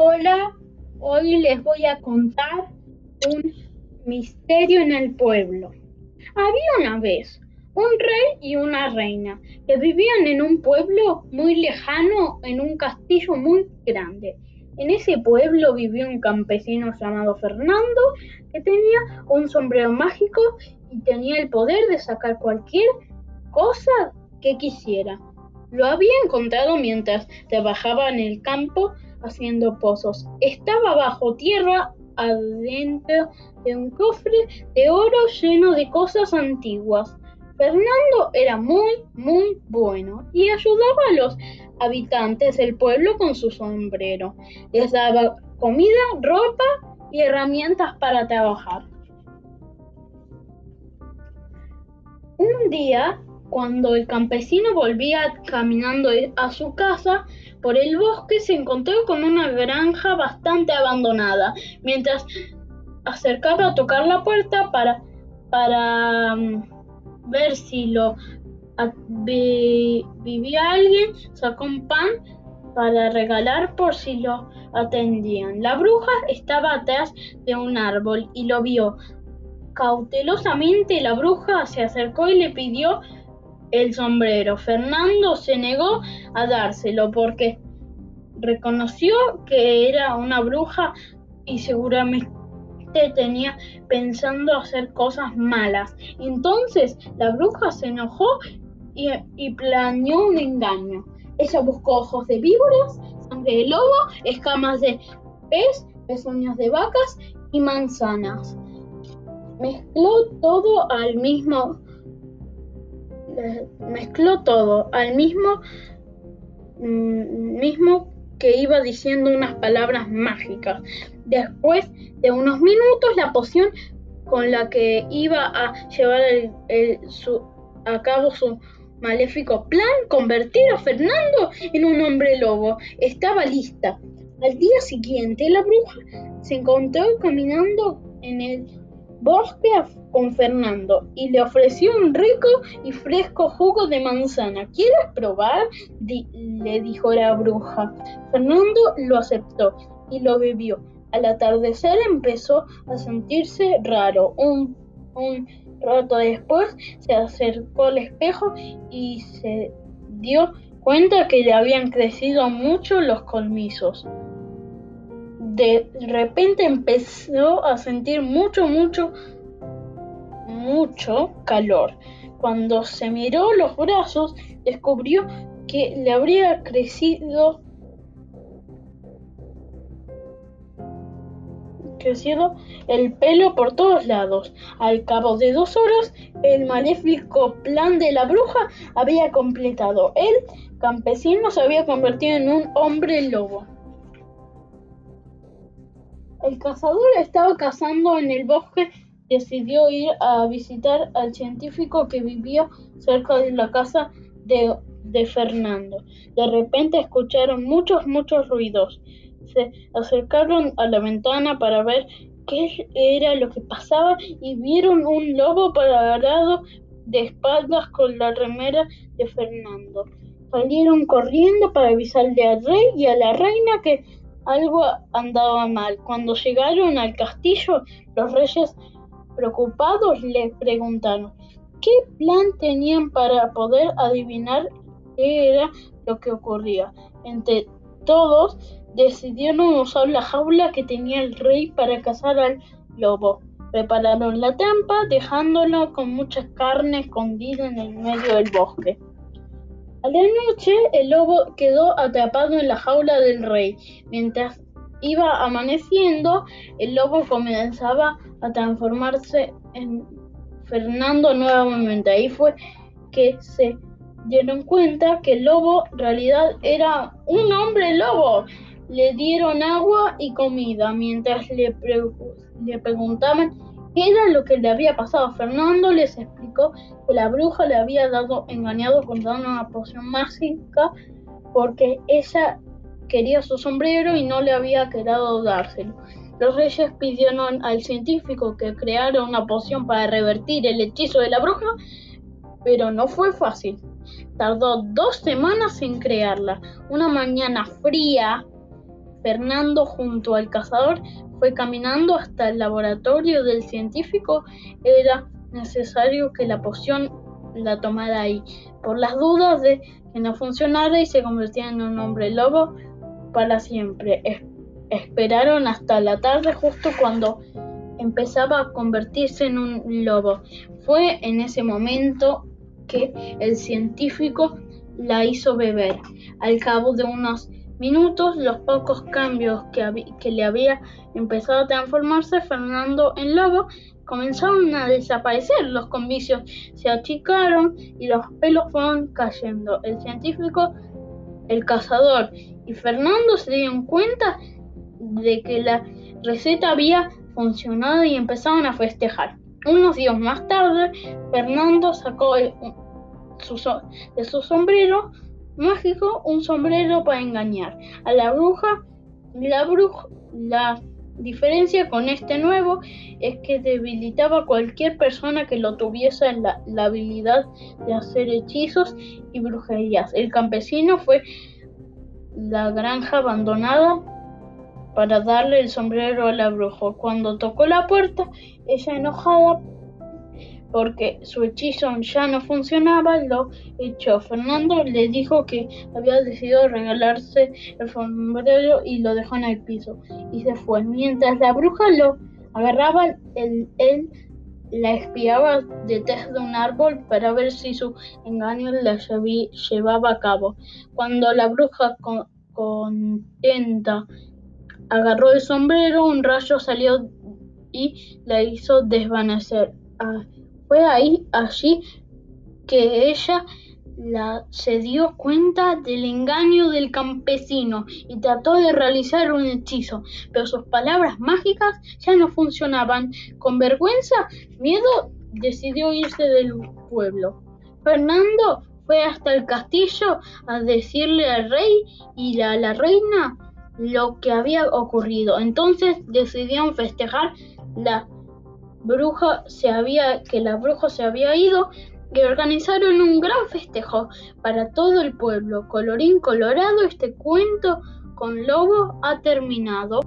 Hola, hoy les voy a contar un misterio en el pueblo. Había una vez un rey y una reina que vivían en un pueblo muy lejano, en un castillo muy grande. En ese pueblo vivía un campesino llamado Fernando que tenía un sombrero mágico y tenía el poder de sacar cualquier cosa que quisiera. Lo había encontrado mientras trabajaba en el campo haciendo pozos. Estaba bajo tierra adentro de un cofre de oro lleno de cosas antiguas. Fernando era muy, muy bueno y ayudaba a los habitantes del pueblo con su sombrero. Les daba comida, ropa y herramientas para trabajar. Un día cuando el campesino volvía caminando a su casa por el bosque, se encontró con una granja bastante abandonada. Mientras acercaba a tocar la puerta para, para mm, ver si lo vivía alguien, sacó un pan para regalar por si lo atendían. La bruja estaba atrás de un árbol y lo vio. Cautelosamente la bruja se acercó y le pidió el sombrero. Fernando se negó a dárselo porque reconoció que era una bruja y seguramente tenía pensando hacer cosas malas. Entonces la bruja se enojó y, planeó un engaño. Ella buscó ojos de víboras, sangre de lobo, escamas de pez, pezuñas de vacas y manzanas. Mezcló todo al mismo mezcló todo al mismo, mm, mismo que iba diciendo unas palabras mágicas. Después de unos minutos, la poción con la que iba a llevar a cabo su maléfico plan, convertir a Fernando en un hombre lobo, estaba lista. Al día siguiente, la bruja se encontró caminando en el bosque con Fernando y le ofreció un rico y fresco jugo de manzana. ¿Quieres probar? le dijo la bruja. Fernando lo aceptó y lo bebió. Al atardecer empezó a sentirse raro. Un, un rato después se acercó al espejo y se dio cuenta que le habían crecido mucho los colmillos de repente empezó a sentir mucho, mucho, mucho calor. Cuando se miró los brazos, descubrió que le habría crecido crecido el pelo por todos lados. Al cabo de dos horas, el maléfico plan de la bruja había completado. El campesino se había convertido en un hombre lobo. El cazador estaba cazando en el bosque decidió ir a visitar al científico que vivía cerca de la casa de, de, Fernando. De repente escucharon muchos, muchos ruidos. Se acercaron a la ventana para ver qué era lo que pasaba y vieron un lobo parado de espaldas con la remera de Fernando. Salieron corriendo para avisarle al rey y a la reina que algo andaba mal. Cuando llegaron al castillo, los reyes preocupados le preguntaron qué plan tenían para poder adivinar qué era lo que ocurría. Entre todos decidieron usar la jaula que tenía el rey para cazar al lobo. Prepararon la trampa dejándolo con mucha carne escondida en el medio del bosque. A la noche el lobo quedó atrapado en la jaula del rey. Mientras iba amaneciendo, el lobo comenzaba a transformarse en Fernando nuevamente. Ahí fue que se dieron cuenta que el lobo en realidad era un hombre lobo. Le dieron agua y comida mientras le, le preguntaban qué era lo que le había pasado. Fernando les explicó que la bruja le había dado engañado con una poción mágica porque ella quería su sombrero y no le había querido dárselo. Los reyes pidieron al científico que creara una poción para revertir el hechizo de la bruja, pero no fue fácil. Tardó dos semanas en crearla. Una mañana fría, Fernando junto al cazador fue caminando hasta el laboratorio del científico. Era necesario que la poción la tomara ahí, por las dudas de que no funcionara y se convirtiera en un hombre lobo para siempre. esperaron hasta la tarde justo cuando empezaba a convertirse en un lobo. Fue en ese momento que el científico la hizo beber. Al cabo de unos minutos, los pocos cambios que, le había empezado a transformarse Fernando en lobo comenzaron a desaparecer. Los comicios se achicaron y los pelos fueron cayendo. El científico, el cazador y Fernando se dieron cuenta de que la receta había funcionado y empezaron a festejar. Unos días más tarde, Fernando sacó de su sombrero mágico un sombrero para engañar a la bruja. La bruja, la diferencia con este nuevo es que debilitaba a cualquier persona que lo tuviese la, la habilidad de hacer hechizos y brujerías. El campesino fue la granja abandonada para darle el sombrero a la bruja. Cuando tocó la puerta, ella enojada porque su hechizo ya no funcionaba, lo echó. Fernando le dijo que había decidido regalarse el sombrero y lo dejó en el piso y se fue. Mientras la bruja lo agarraba, él, la espiaba detrás de un árbol para ver si su engaño la llevaba a cabo. Cuando la bruja contenta Agarró el sombrero, un rayo salió y la hizo desvanecer. Ah, fue ahí, allí, que ella la, se dio cuenta del engaño del campesino y trató de realizar un hechizo, pero sus palabras mágicas ya no funcionaban. Con vergüenza, miedo, decidió irse del pueblo. Fernando fue hasta el castillo a decirle al rey y a la reina lo que había ocurrido. Entonces decidieron festejar la bruja se había que la bruja se había ido y organizaron un gran festejo para todo el pueblo. Colorín colorado, este cuento con lobo ha terminado.